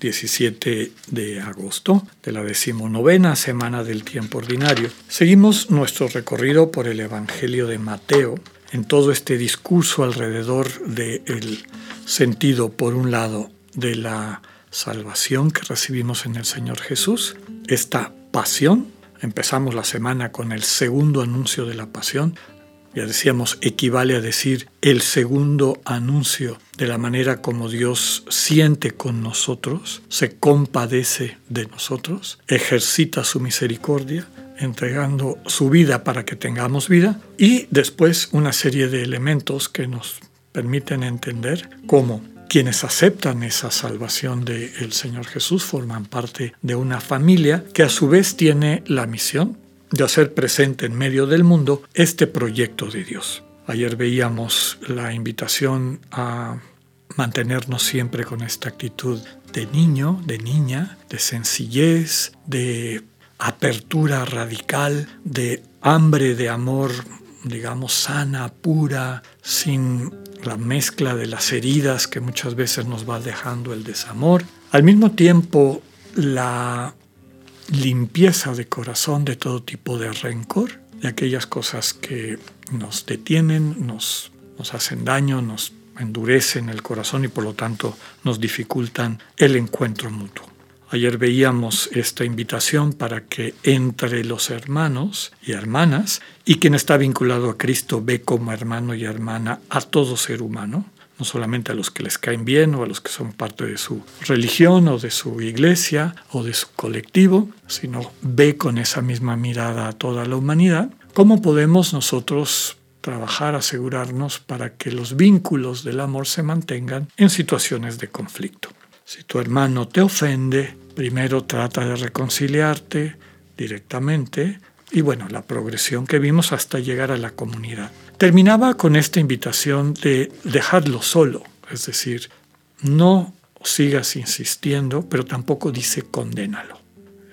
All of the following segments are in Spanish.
17 de agosto de la decimonovena semana del tiempo ordinario. Seguimos nuestro recorrido por el Evangelio de Mateo en todo este discurso alrededor del sentido, por un lado, de la salvación que recibimos en el Señor Jesús, esta pasión. Empezamos la semana con el segundo anuncio de la pasión, ya decíamos, equivale a decir el segundo anuncio de la manera como Dios siente con nosotros, se compadece de nosotros, ejercita su misericordia, entregando su vida para que tengamos vida, y después una serie de elementos que nos permiten entender cómo quienes aceptan esa salvación del Señor Jesús forman parte de una familia que a su vez tiene la misión de hacer presente en medio del mundo este proyecto de Dios. Ayer veíamos la invitación a mantenernos siempre con esta actitud de niño, de niña, de sencillez, de apertura radical, de hambre de amor, digamos, sana, pura, sin la mezcla de las heridas que muchas veces nos va dejando el desamor. Al mismo tiempo, la limpieza de corazón de todo tipo de rencor, de aquellas cosas que nos detienen, nos, nos hacen daño, nos endurecen el corazón y por lo tanto nos dificultan el encuentro mutuo. Ayer veíamos esta invitación para que entre los hermanos y hermanas, y quien está vinculado a Cristo ve como hermano y hermana a todo ser humano, no solamente a los que les caen bien o a los que son parte de su religión o de su iglesia o de su colectivo, sino ve con esa misma mirada a toda la humanidad, ¿cómo podemos nosotros trabajar, asegurarnos para que los vínculos del amor se mantengan en situaciones de conflicto? Si tu hermano te ofende, primero trata de reconciliarte directamente y bueno, la progresión que vimos hasta llegar a la comunidad. Terminaba con esta invitación de dejarlo solo, es decir, no sigas insistiendo, pero tampoco dice condénalo.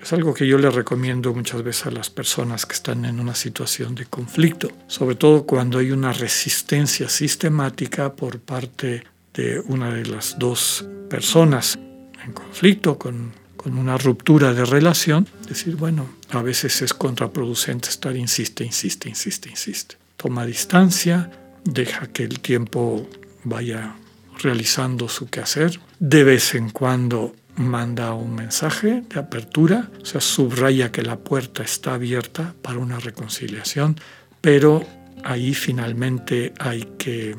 Es algo que yo le recomiendo muchas veces a las personas que están en una situación de conflicto, sobre todo cuando hay una resistencia sistemática por parte de una de las dos personas en conflicto con con una ruptura de relación, decir, bueno, a veces es contraproducente estar insiste, insiste, insiste, insiste. Toma distancia, deja que el tiempo vaya realizando su quehacer. De vez en cuando manda un mensaje de apertura, o sea, subraya que la puerta está abierta para una reconciliación, pero ahí finalmente hay que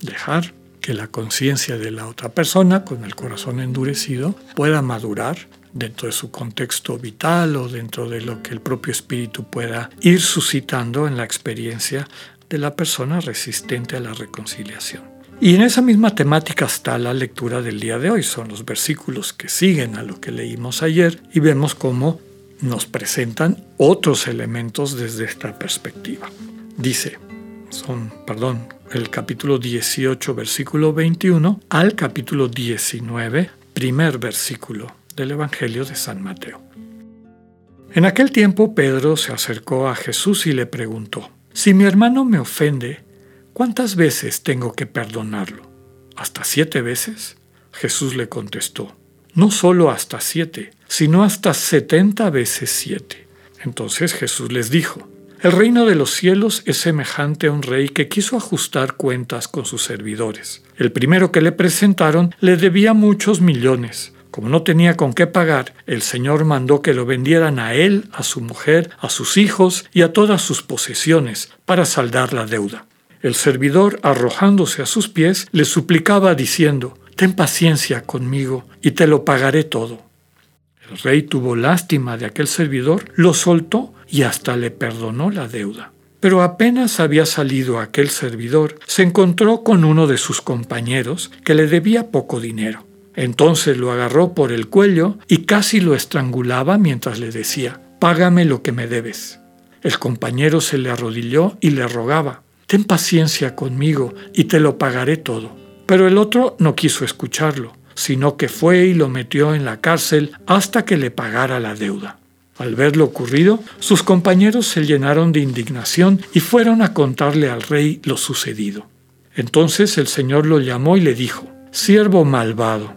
dejar que la conciencia de la otra persona, con el corazón endurecido, pueda madurar dentro de su contexto vital o dentro de lo que el propio espíritu pueda ir suscitando en la experiencia de la persona resistente a la reconciliación. Y en esa misma temática está la lectura del día de hoy, son los versículos que siguen a lo que leímos ayer y vemos cómo nos presentan otros elementos desde esta perspectiva. Dice, son, perdón, el capítulo 18, versículo 21 al capítulo 19, primer versículo del Evangelio de San Mateo. En aquel tiempo Pedro se acercó a Jesús y le preguntó, Si mi hermano me ofende, ¿cuántas veces tengo que perdonarlo? ¿Hasta siete veces? Jesús le contestó, No solo hasta siete, sino hasta setenta veces siete. Entonces Jesús les dijo, El reino de los cielos es semejante a un rey que quiso ajustar cuentas con sus servidores. El primero que le presentaron le debía muchos millones. Como no tenía con qué pagar, el Señor mandó que lo vendieran a él, a su mujer, a sus hijos y a todas sus posesiones para saldar la deuda. El servidor, arrojándose a sus pies, le suplicaba diciendo, Ten paciencia conmigo y te lo pagaré todo. El rey tuvo lástima de aquel servidor, lo soltó y hasta le perdonó la deuda. Pero apenas había salido aquel servidor, se encontró con uno de sus compañeros que le debía poco dinero. Entonces lo agarró por el cuello y casi lo estrangulaba mientras le decía, págame lo que me debes. El compañero se le arrodilló y le rogaba, ten paciencia conmigo y te lo pagaré todo. Pero el otro no quiso escucharlo, sino que fue y lo metió en la cárcel hasta que le pagara la deuda. Al ver lo ocurrido, sus compañeros se llenaron de indignación y fueron a contarle al rey lo sucedido. Entonces el Señor lo llamó y le dijo, Siervo malvado,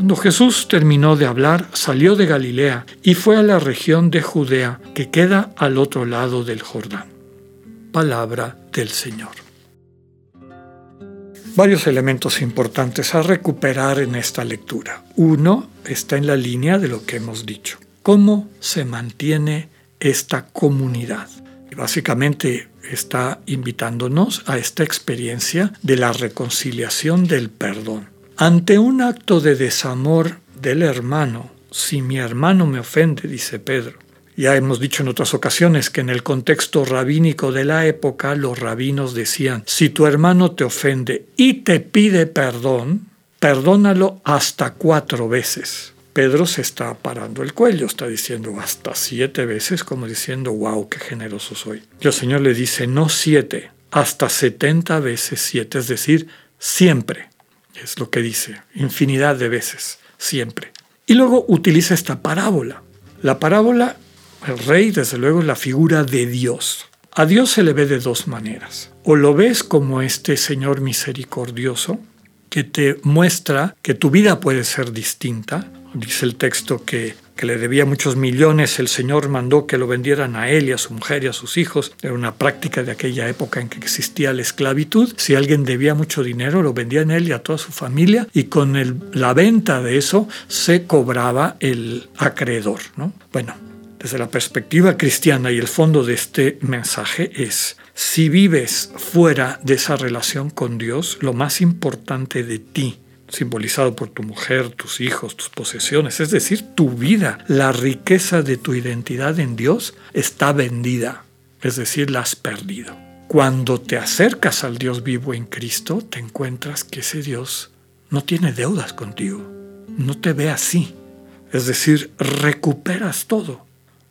Cuando Jesús terminó de hablar, salió de Galilea y fue a la región de Judea que queda al otro lado del Jordán. Palabra del Señor. Varios elementos importantes a recuperar en esta lectura. Uno está en la línea de lo que hemos dicho. ¿Cómo se mantiene esta comunidad? Básicamente está invitándonos a esta experiencia de la reconciliación del perdón. Ante un acto de desamor del hermano, si mi hermano me ofende, dice Pedro, ya hemos dicho en otras ocasiones que en el contexto rabínico de la época los rabinos decían, si tu hermano te ofende y te pide perdón, perdónalo hasta cuatro veces. Pedro se está parando el cuello, está diciendo hasta siete veces, como diciendo, wow, qué generoso soy. Y el Señor le dice, no siete, hasta setenta veces siete, es decir, siempre. Es lo que dice, infinidad de veces, siempre. Y luego utiliza esta parábola. La parábola, el rey, desde luego, es la figura de Dios. A Dios se le ve de dos maneras. O lo ves como este Señor misericordioso, que te muestra que tu vida puede ser distinta. Dice el texto que que le debía muchos millones, el Señor mandó que lo vendieran a él y a su mujer y a sus hijos. Era una práctica de aquella época en que existía la esclavitud. Si alguien debía mucho dinero, lo vendían a él y a toda su familia y con la venta de eso se cobraba el acreedor. ¿no? Bueno, desde la perspectiva cristiana y el fondo de este mensaje es, si vives fuera de esa relación con Dios, lo más importante de ti simbolizado por tu mujer, tus hijos, tus posesiones, es decir, tu vida, la riqueza de tu identidad en Dios está vendida, es decir, la has perdido. Cuando te acercas al Dios vivo en Cristo, te encuentras que ese Dios no tiene deudas contigo, no te ve así, es decir, recuperas todo,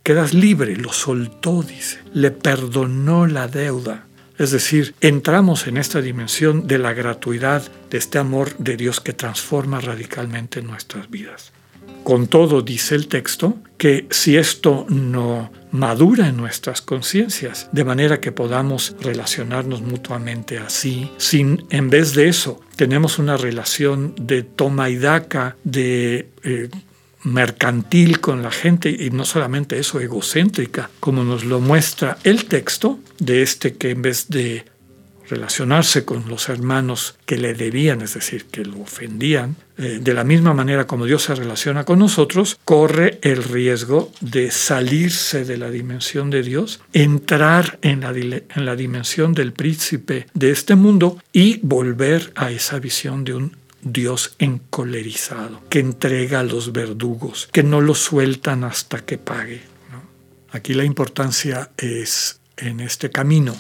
quedas libre, lo soltó, dice, le perdonó la deuda es decir, entramos en esta dimensión de la gratuidad, de este amor de Dios que transforma radicalmente nuestras vidas. Con todo, dice el texto, que si esto no madura en nuestras conciencias, de manera que podamos relacionarnos mutuamente así, sin, en vez de eso, tenemos una relación de toma y daca, de eh, mercantil con la gente y no solamente eso, egocéntrica, como nos lo muestra el texto de este que en vez de relacionarse con los hermanos que le debían, es decir, que lo ofendían, eh, de la misma manera como Dios se relaciona con nosotros, corre el riesgo de salirse de la dimensión de Dios, entrar en la, en la dimensión del príncipe de este mundo y volver a esa visión de un Dios encolerizado, que entrega a los verdugos, que no lo sueltan hasta que pague. Aquí la importancia es en este camino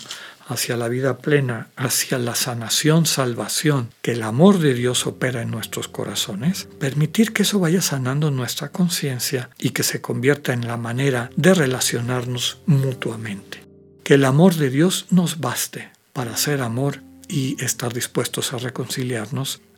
hacia la vida plena, hacia la sanación, salvación, que el amor de Dios opera en nuestros corazones, permitir que eso vaya sanando nuestra conciencia y que se convierta en la manera de relacionarnos mutuamente. Que el amor de Dios nos baste para ser amor y estar dispuestos a reconciliarnos